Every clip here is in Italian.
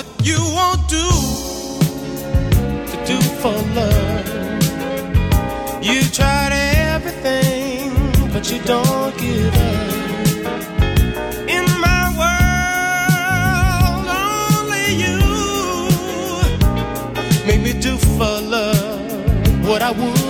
What you won't do to do for love. You tried everything, but you don't give up. In my world, only you make me do for love what I would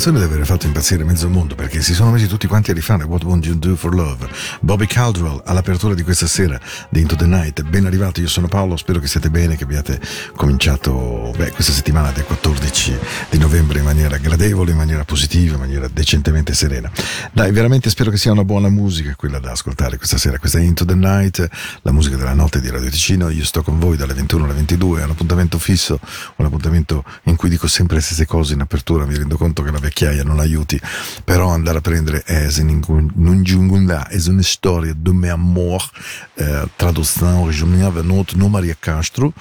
canzone deve aver fatto impazzire mezzo mondo perché si sono messi tutti quanti a rifare What Won't You Do for Love. Bobby Caldwell all'apertura di questa sera di Into the Night. Ben arrivati, io sono Paolo, spero che siate bene, che abbiate cominciato beh, questa settimana del 14 di novembre in maniera gradevole, in maniera positiva, in maniera decentemente serena. Dai, veramente spero che sia una buona musica quella da ascoltare questa sera. Questa è Into the Night, la musica della notte di Radio Ticino. Io sto con voi dalle 21 alle 22, è un appuntamento fisso, un appuntamento in cui dico sempre le stesse cose in apertura, mi rendo conto che la vecchiaia non aiuti, però andare a prendere Esin Nunjungunda è una storia de meu amor, eh, traduzione originale venuta no Maria Castro,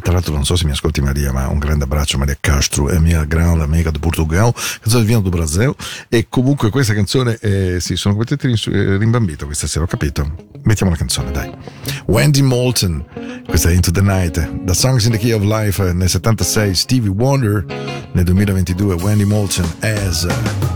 tra l'altro non so se mi ascolti Maria, ma un grande abbraccio Maria Castro, è mia grande amica di Portogallo, canzone viene do Brasil, e comunque questa canzone, eh, sì, sono completamente rimbambito questa sera, ho capito. Mettiamo la canzone, dai. Wendy Moulton, questa è Into the Night, da Songs in the Key of Life nel 76, Stevie Wonder nel 2022, Wendy Moulton as...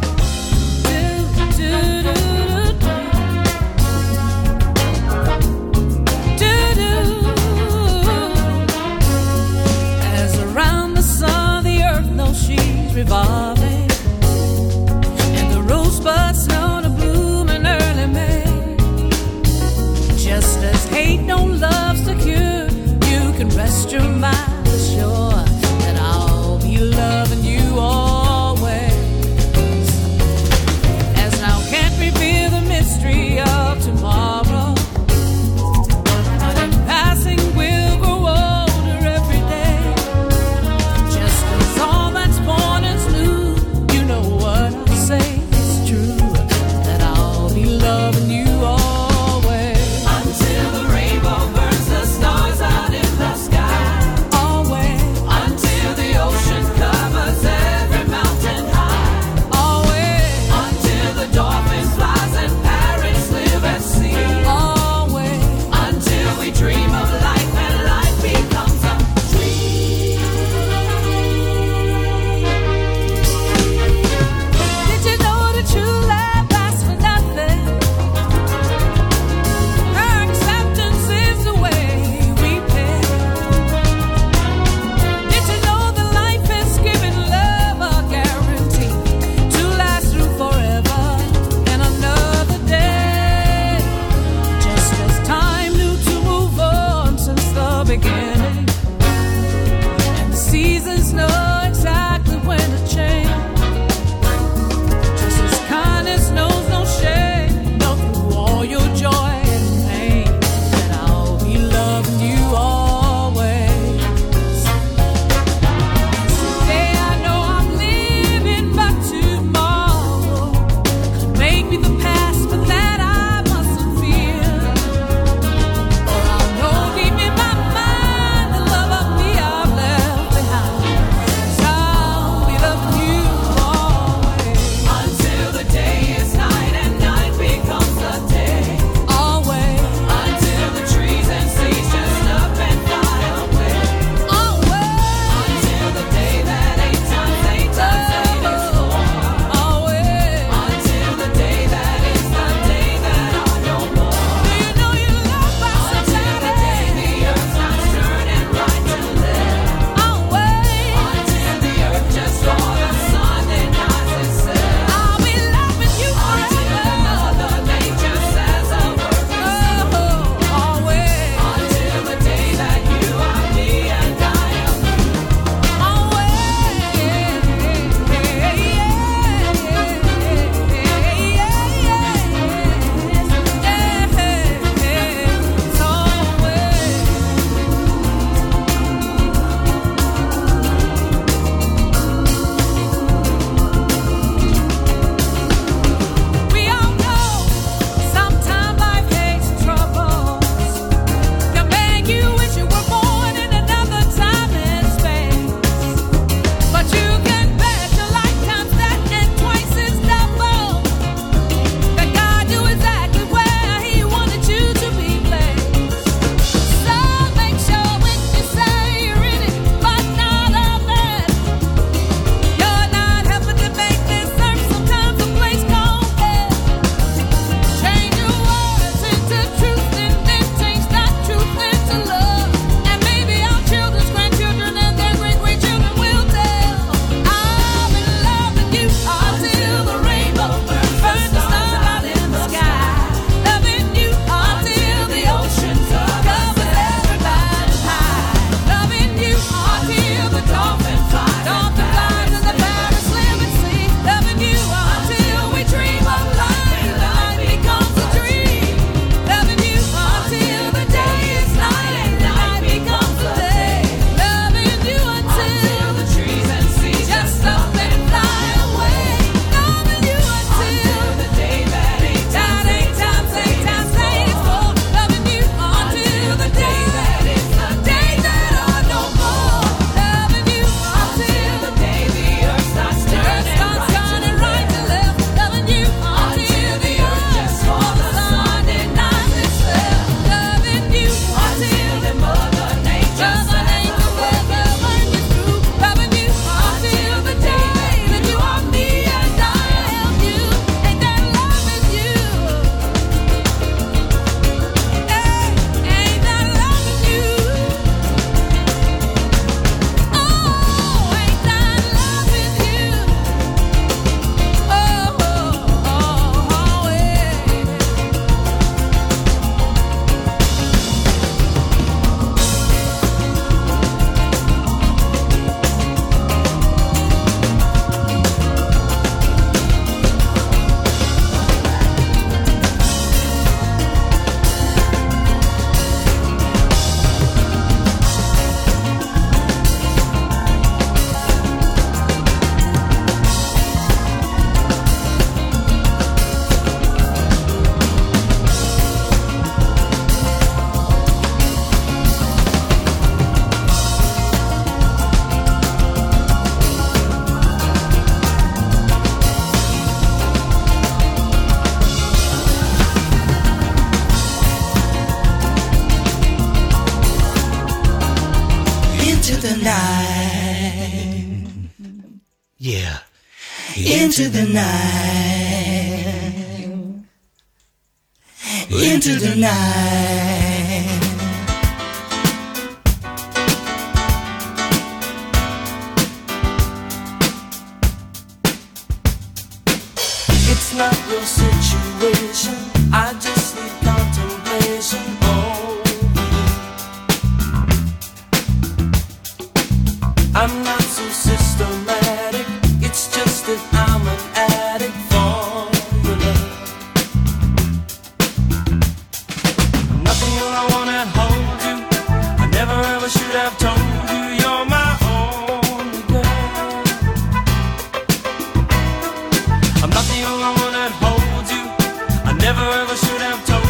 never ever should have told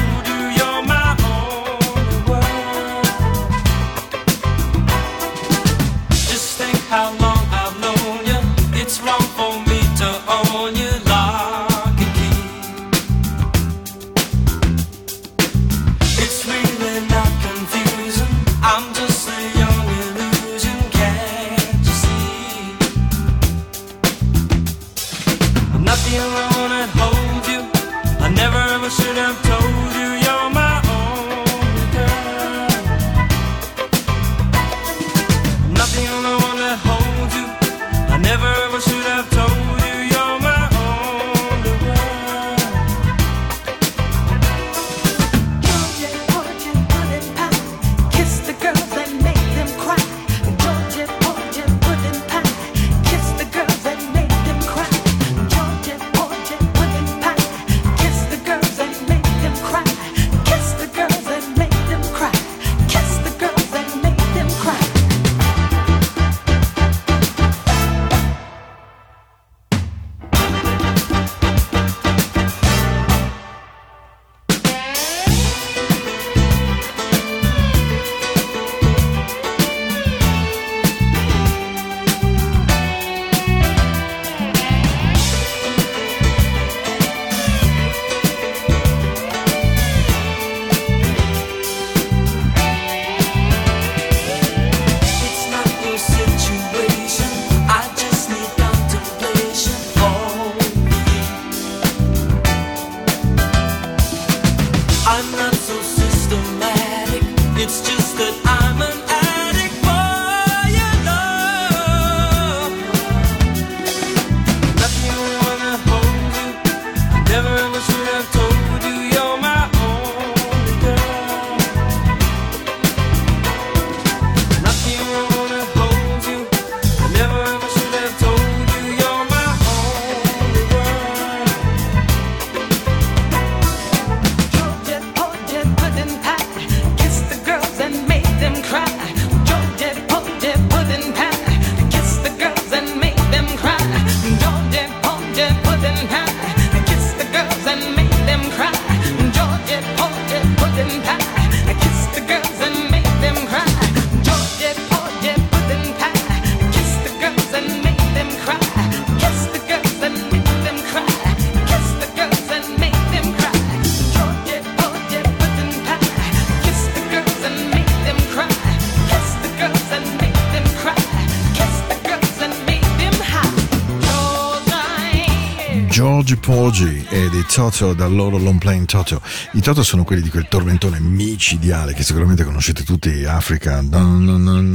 Porgy e dei Toto dal loro long playing Toto. I Toto sono quelli di quel tormentone micidiale che sicuramente conoscete tutti, Africa, dun, dun,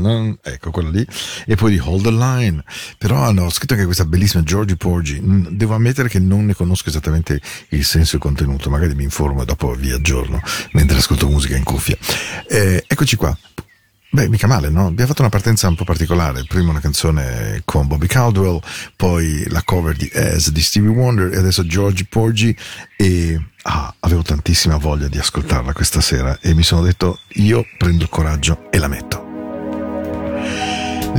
dun, ecco quello lì, e poi di Hold the Line. Però hanno scritto anche questa bellissima George Porgy. Devo ammettere che non ne conosco esattamente il senso e il contenuto, magari mi informo e dopo vi aggiorno mentre ascolto musica in cuffia. Eh, eccoci qua. Beh, mica male, no? Abbiamo fatto una partenza un po' particolare. Prima una canzone con Bobby Caldwell, poi la cover di As di Stevie Wonder e adesso George Porgy e ah, avevo tantissima voglia di ascoltarla questa sera e mi sono detto io prendo il coraggio e la metto.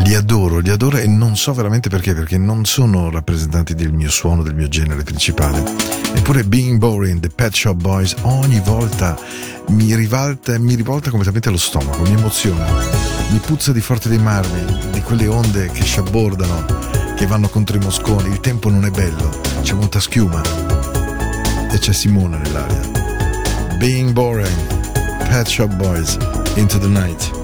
Li adoro, li adoro e non so veramente perché, perché non sono rappresentanti del mio suono, del mio genere principale. Eppure Being Boring, The Pet Shop Boys, ogni volta mi rivolta, mi rivolta completamente lo stomaco, mi emoziona, mi puzza di forte dei marmi, di quelle onde che sciabbordano, che vanno contro i mosconi, il tempo non è bello, c'è molta schiuma e c'è Simona nell'aria. Being Boring, Pet Shop Boys, Into the Night.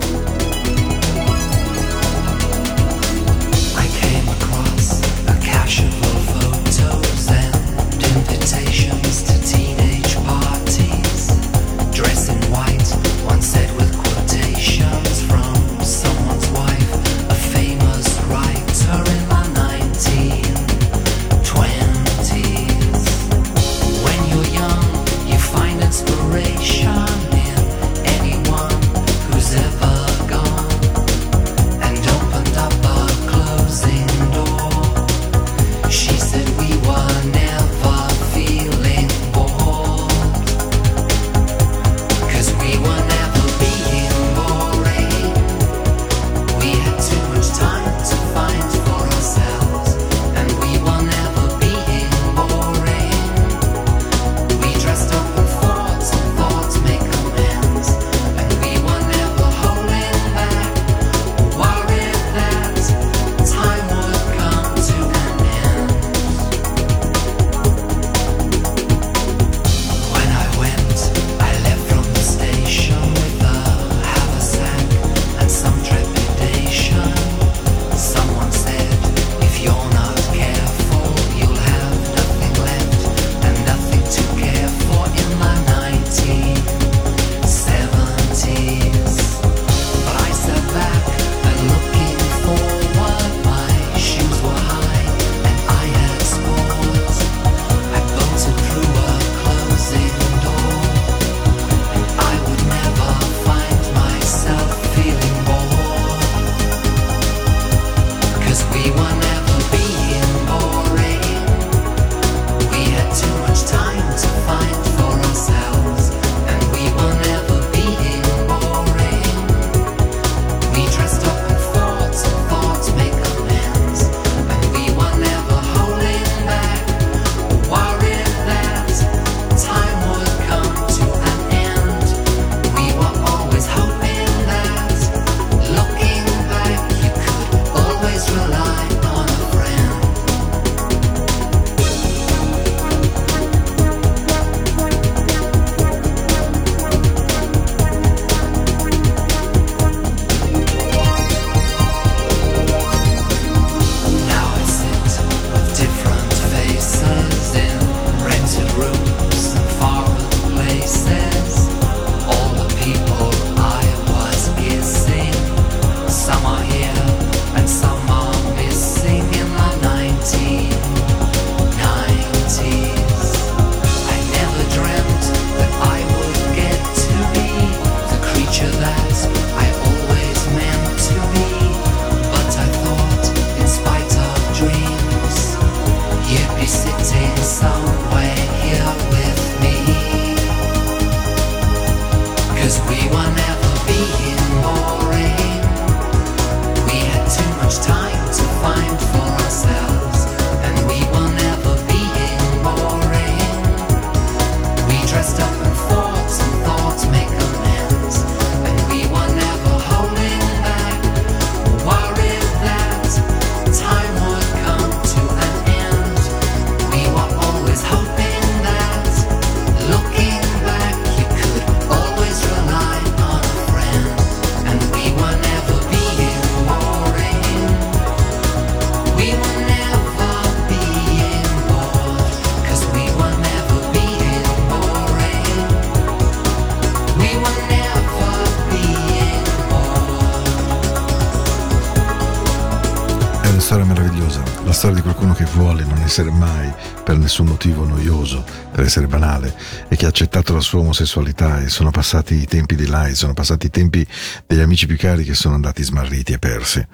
Essere mai per nessun motivo noioso, per essere banale e che ha accettato la sua omosessualità e sono passati i tempi di Lai, sono passati i tempi degli amici più cari che sono andati smarriti e persi.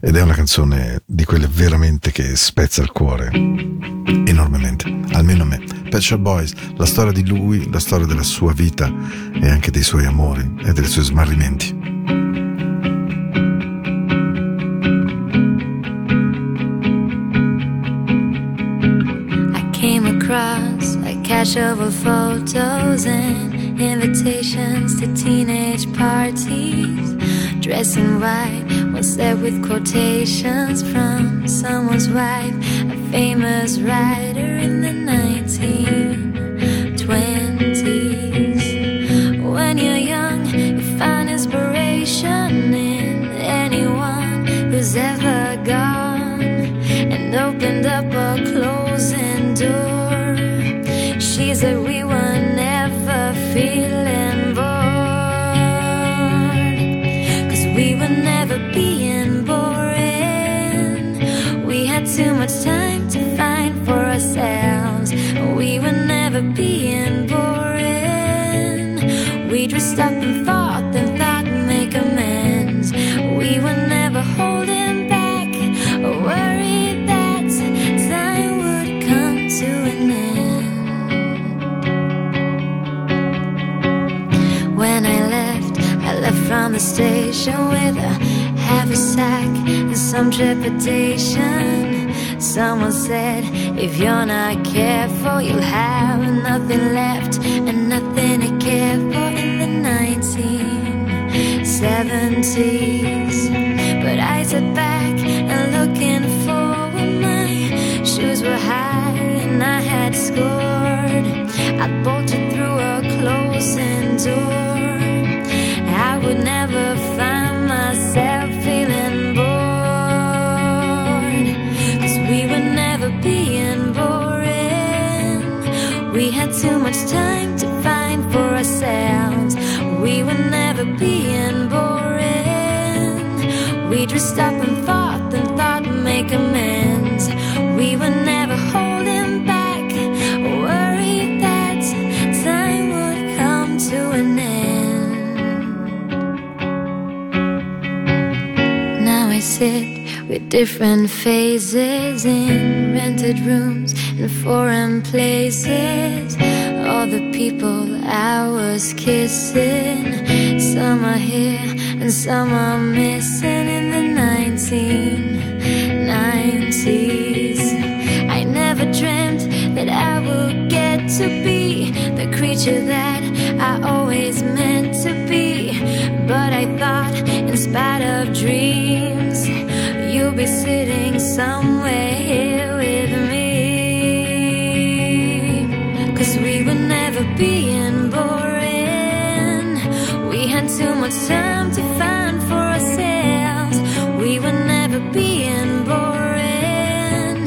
Ed è una canzone di quelle veramente che spezza il cuore enormemente, almeno a me. Pet Shop Boys, la storia di lui, la storia della sua vita e anche dei suoi amori e dei suoi smarrimenti. Cache photos and invitations to teenage parties. Dressed in white, one set with quotations from someone's wife, a famous writer in the with a a sack and some trepidation. Someone said, if you're not careful, you'll have nothing left and nothing to care for in the 1970s. Much time to find for ourselves. We were never being boring. We dressed up and thought and thought and make amends. We were never holding back, worried that time would come to an end. Now I sit with different phases in rented rooms in foreign places. All the people I was kissing, some are here and some are missing in the 1990s. I never dreamt that I would get to be the creature that I always meant to be. But I thought, in spite of dreams, you'll be sitting somewhere here much time to find for ourselves. We were never being boring.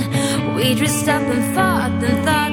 We just stopped and thought and thought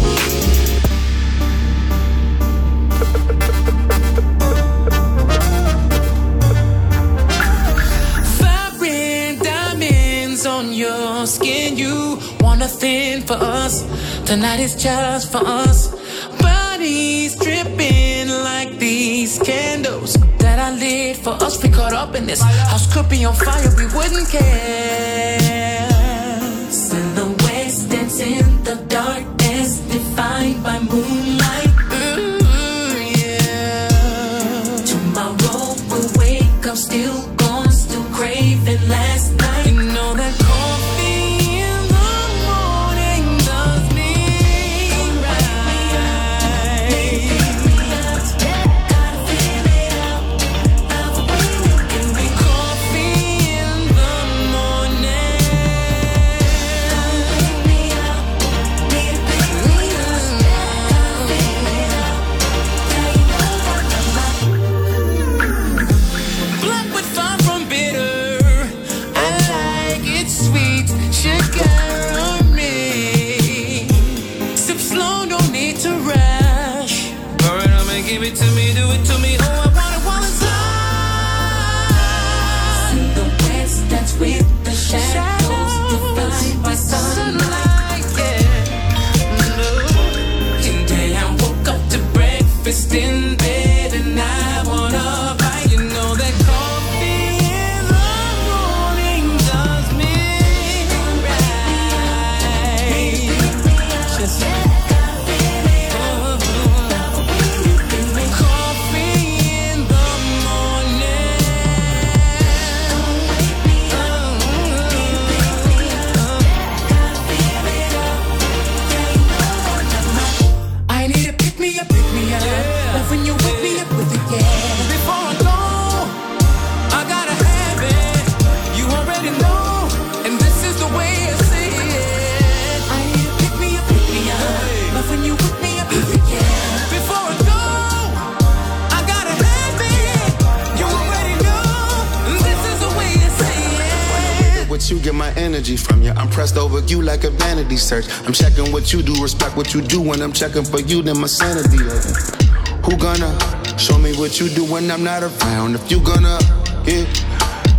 For us. Tonight is just for us. Bodies dripping like these candles that I lit for us. We caught up in this house could be on fire. We wouldn't care. Silhouettes dance in the darkness, defined by moonlight. Energy from you. I'm pressed over you like a vanity search. I'm checking what you do, respect what you do. When I'm checking for you, then my sanity. Who gonna show me what you do when I'm not around? If you gonna, yeah.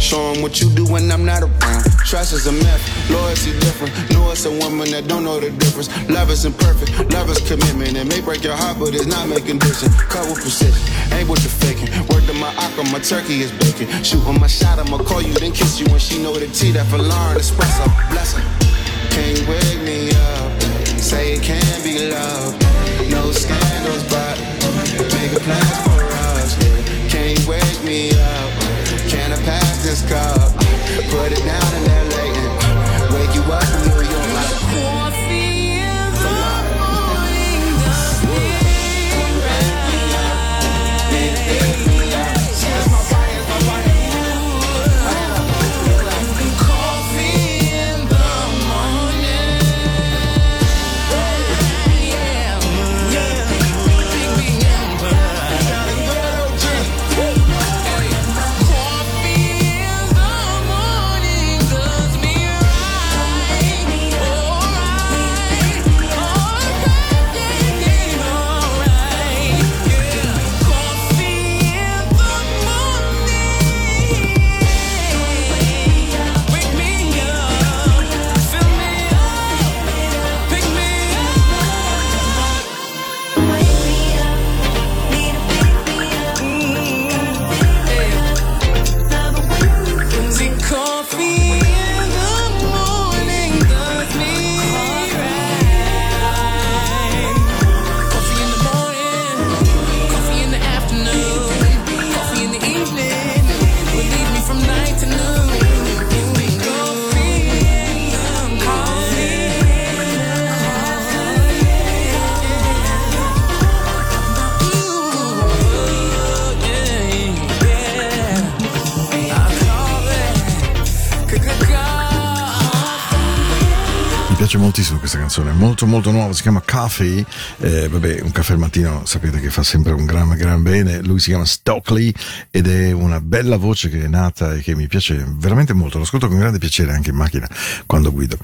Show 'em what you do when I'm not around. Trust is a myth, loyalty different. Know it's a woman that don't know the difference. Love is imperfect, love is commitment. It may break your heart, but it's not making distance. Cut with precision, ain't what you're faking. Word to my aqua, my turkey is baking. Shooting my shot, I'ma call you, then kiss you when she know the tea that for Lauren espresso. Bless her. Can you wake me up? Say it can be love. No scandals, but make a plan for us. Yeah. Can you wake me up? This cup? Put it down in LA and wake you up in New York molto molto nuova, si chiama Coffee, eh, vabbè un caffè al mattino sapete che fa sempre un gran gran bene, lui si chiama Stockley ed è una bella voce che è nata e che mi piace veramente molto, lo ascolto con grande piacere anche in macchina quando guido.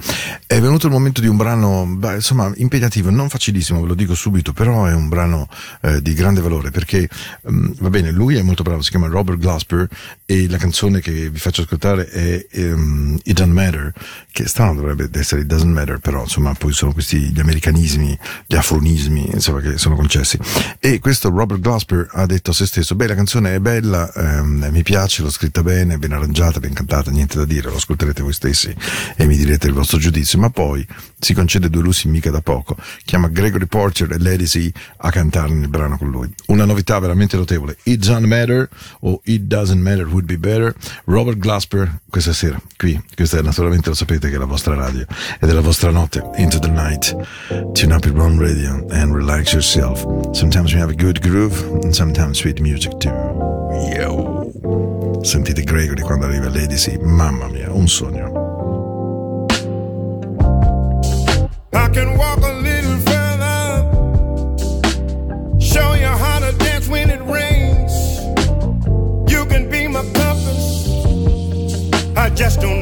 È venuto il momento di un brano, beh, insomma impegnativo, non facilissimo, ve lo dico subito, però è un brano eh, di grande valore perché mm, va bene, lui è molto bravo, si chiama Robert Glasper e la canzone che vi faccio ascoltare è ehm, It Doesn't Matter, che strano dovrebbe essere It Doesn't Matter, però insomma poi sono questi gli americanismi, gli afronismi, insomma che sono concessi. E questo Robert Glasper ha detto a se stesso, beh la canzone è bella, ehm, mi piace, l'ho scritta bene, ben arrangiata, ben cantata, niente da dire, lo ascolterete voi stessi e mi direte il vostro giudizio, ma poi si concede due lussi mica da poco, chiama Gregory Porter e Lady a cantare nel brano con lui. Una novità veramente notevole, It Doesn't Matter o It Doesn't Matter Would Be Better, Robert Glasper questa sera, qui, questa è naturalmente lo sapete che è la vostra radio ed è la vostra notte, Into the Night, tune up your own radio and relax yourself. Sometimes we have a good groove and sometimes sweet music too. Yo! Sentite Gregory quando arriva Lady C, mamma mia, un sogno. I can walk a little further, show you how to dance when it rains. You can be my. I just don't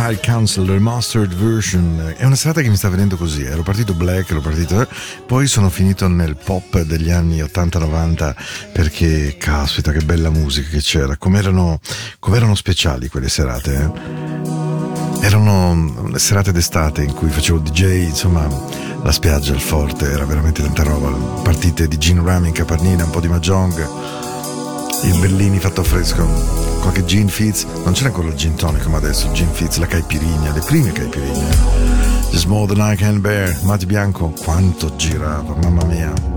Reptile Council Remastered Version. È una serata che mi sta venendo così. Eh. Ero partito black, ero partito. Poi sono finito nel pop degli anni 80-90 perché, caspita, che bella musica che c'era. Com'erano, com'erano speciali quelle serate. Eh? Erano mm, serate d'estate in cui facevo DJ, insomma, la spiaggia, il forte, era veramente tanta roba. Partite di Gene Rami in Caparnina, un po' di Mahjong, il Bellini fatto fresco qualche gin fizz, non c'era ancora il gin tonic come adesso, il gin fizz, la caipirinha le prime caipirinha Just more than I can bear, Matti Bianco, quanto girava, mamma mia.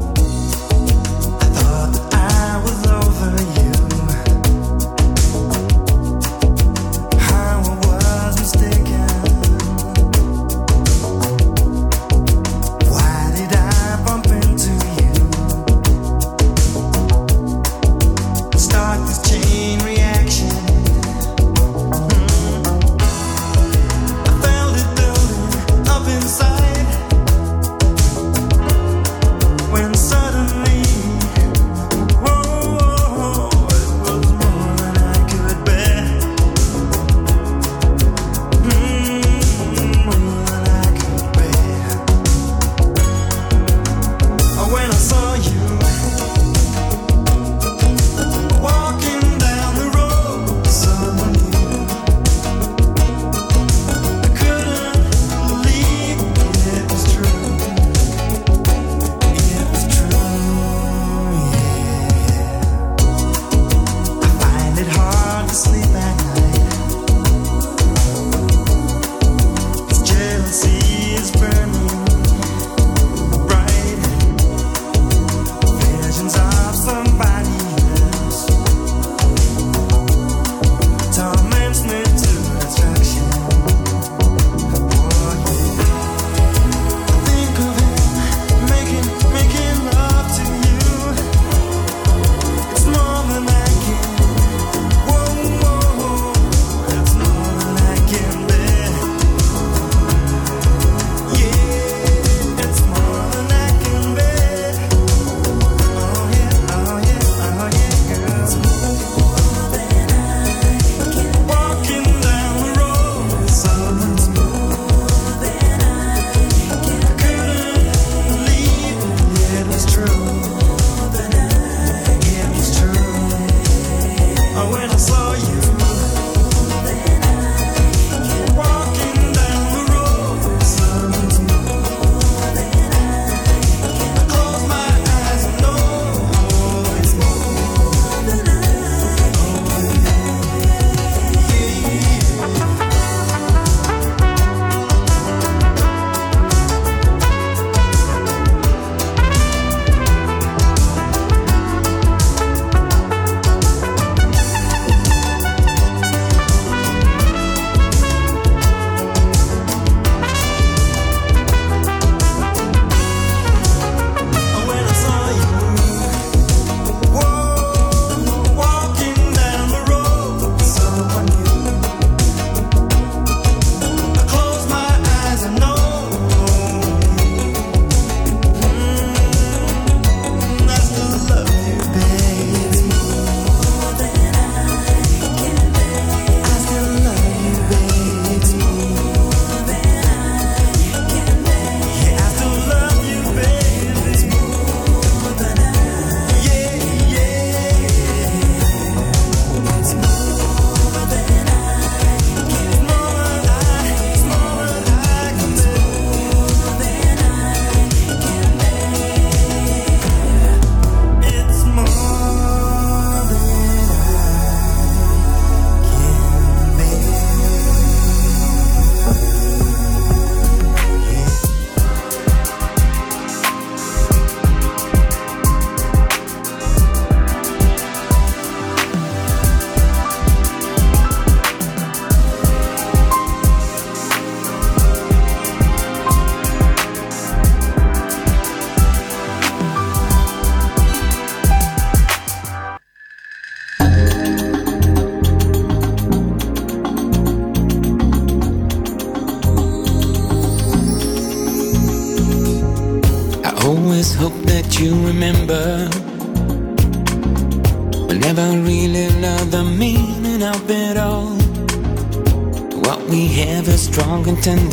intendí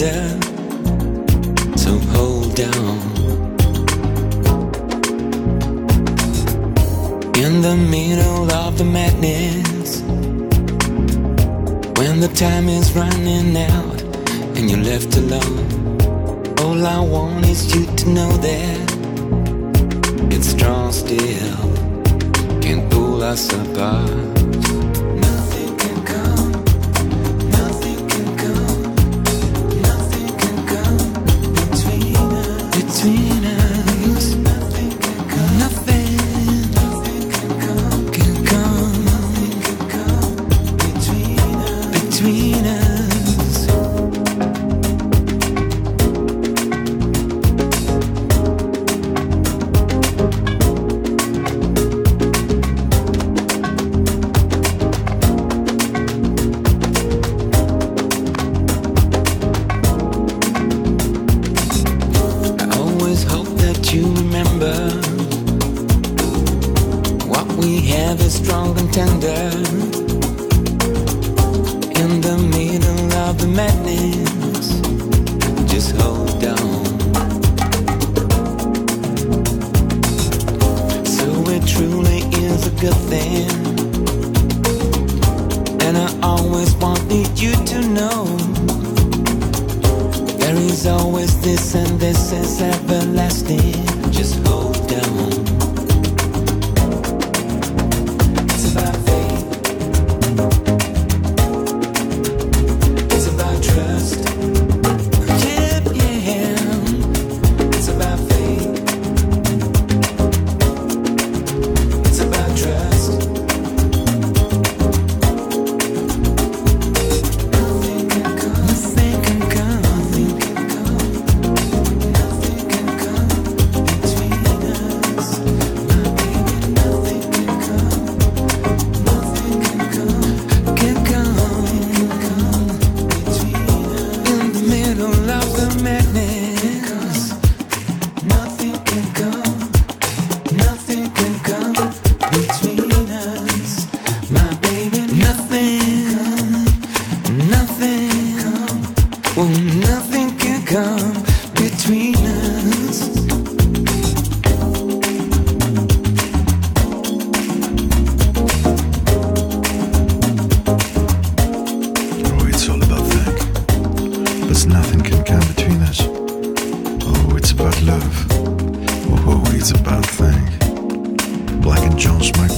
tender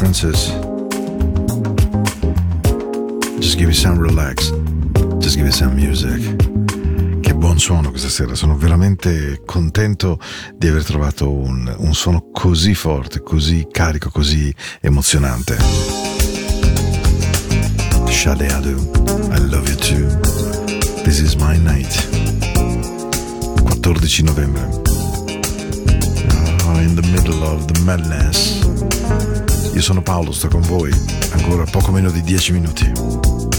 differences. Just give me some relax. Just give me some music. Che buon suono questa sera, sono veramente contento di aver trovato un, un suono così forte, così carico, così emozionante. Shade Adu, I love you too. This is my night. 14 novembre. Ah, in the middle of the madness. Io sono Paolo, sto con voi ancora poco meno di 10 minuti.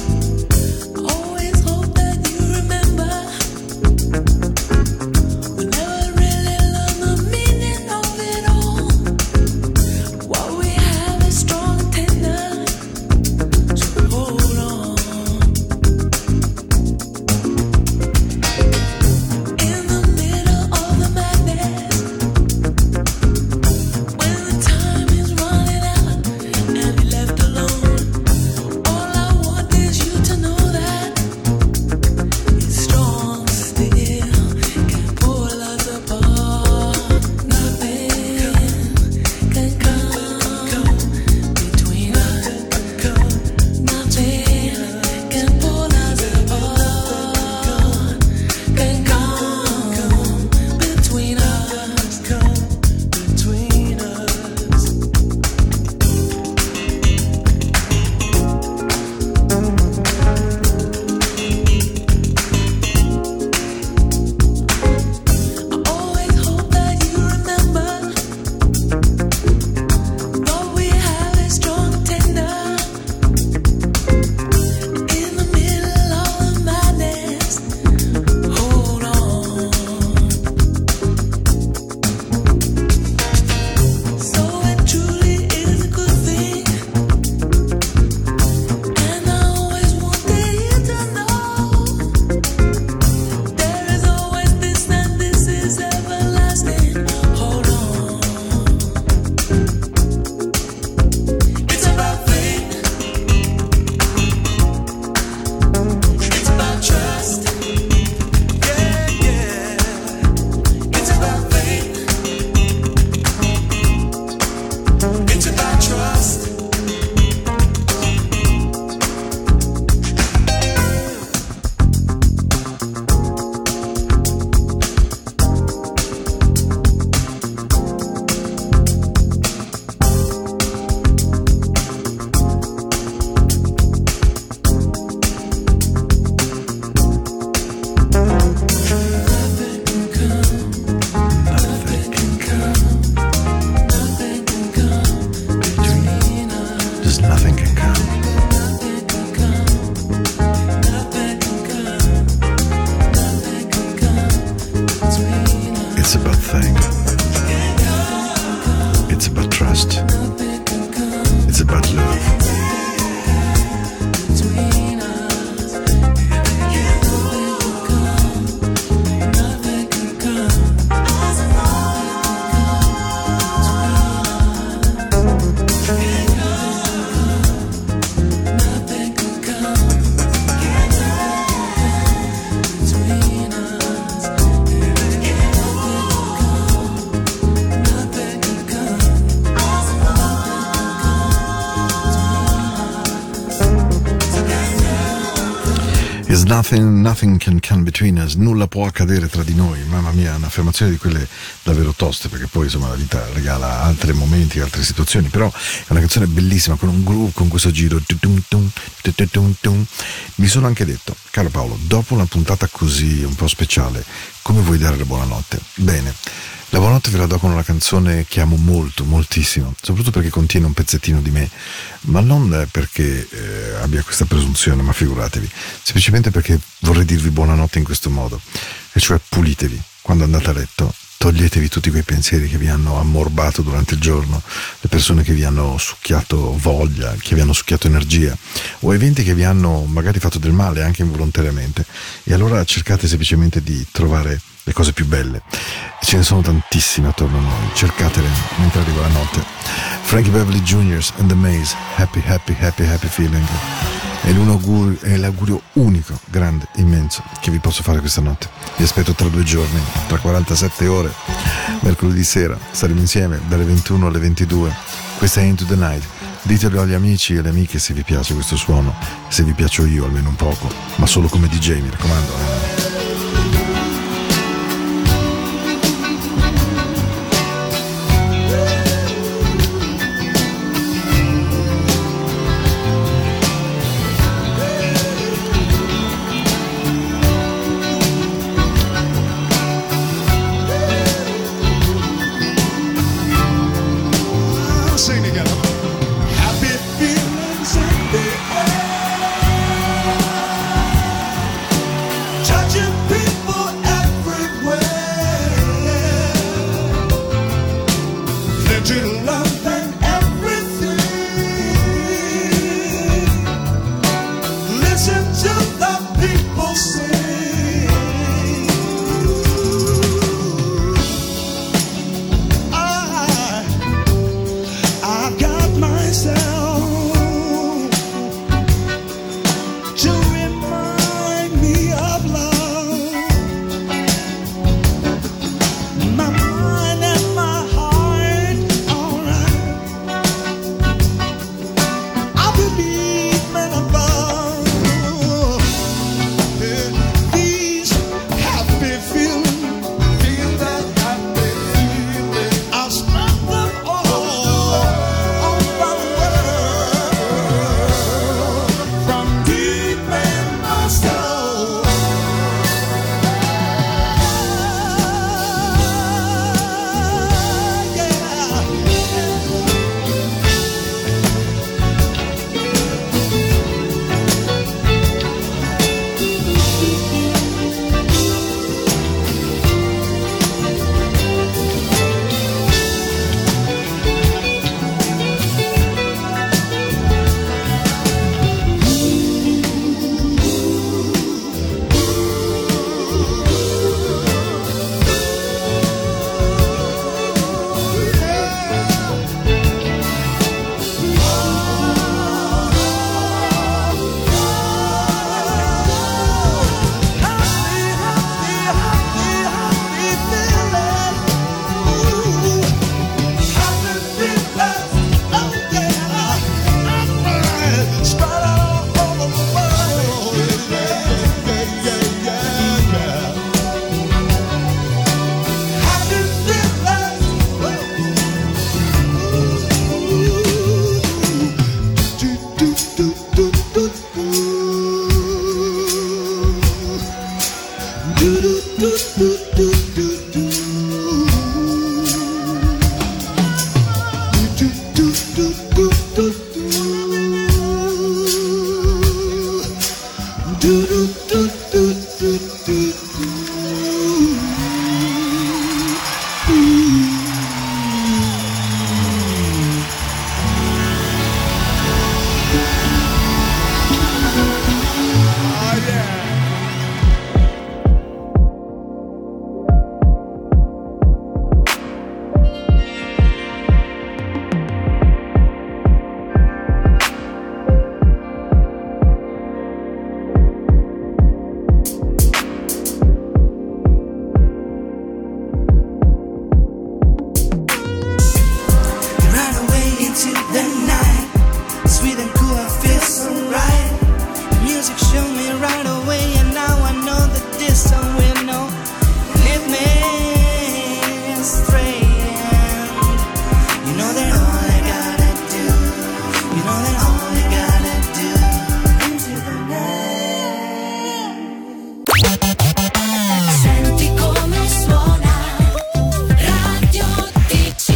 Nothing, nothing can come between us, nulla può accadere tra di noi. Mamma mia, un'affermazione di quelle davvero toste, perché poi insomma la vita regala altri momenti, altre situazioni. Però è una canzone bellissima, con un groove, con questo giro. Mi sono anche detto, caro Paolo, dopo una puntata così un po' speciale, come vuoi dare la buonanotte? Bene. La buonanotte ve la do con una canzone che amo molto, moltissimo, soprattutto perché contiene un pezzettino di me, ma non perché eh, abbia questa presunzione, ma figuratevi, semplicemente perché vorrei dirvi buonanotte in questo modo, e cioè pulitevi. Quando andate a letto, toglietevi tutti quei pensieri che vi hanno ammorbato durante il giorno, le persone che vi hanno succhiato voglia, che vi hanno succhiato energia, o eventi che vi hanno magari fatto del male anche involontariamente, e allora cercate semplicemente di trovare le cose più belle. Ce ne sono tantissime attorno a noi, cercatele mentre arriva la notte. Frankie Beverly Jr. and the Maze, Happy, Happy, Happy, Happy Feeling. È, è l'augurio unico, grande, immenso che vi posso fare questa notte. Vi aspetto tra due giorni, tra 47 ore, mercoledì sera. Saremo insieme dalle 21 alle 22. Questa è Into the Night. Ditelo agli amici e alle amiche se vi piace questo suono, se vi piaccio io almeno un poco, ma solo come DJ, mi raccomando.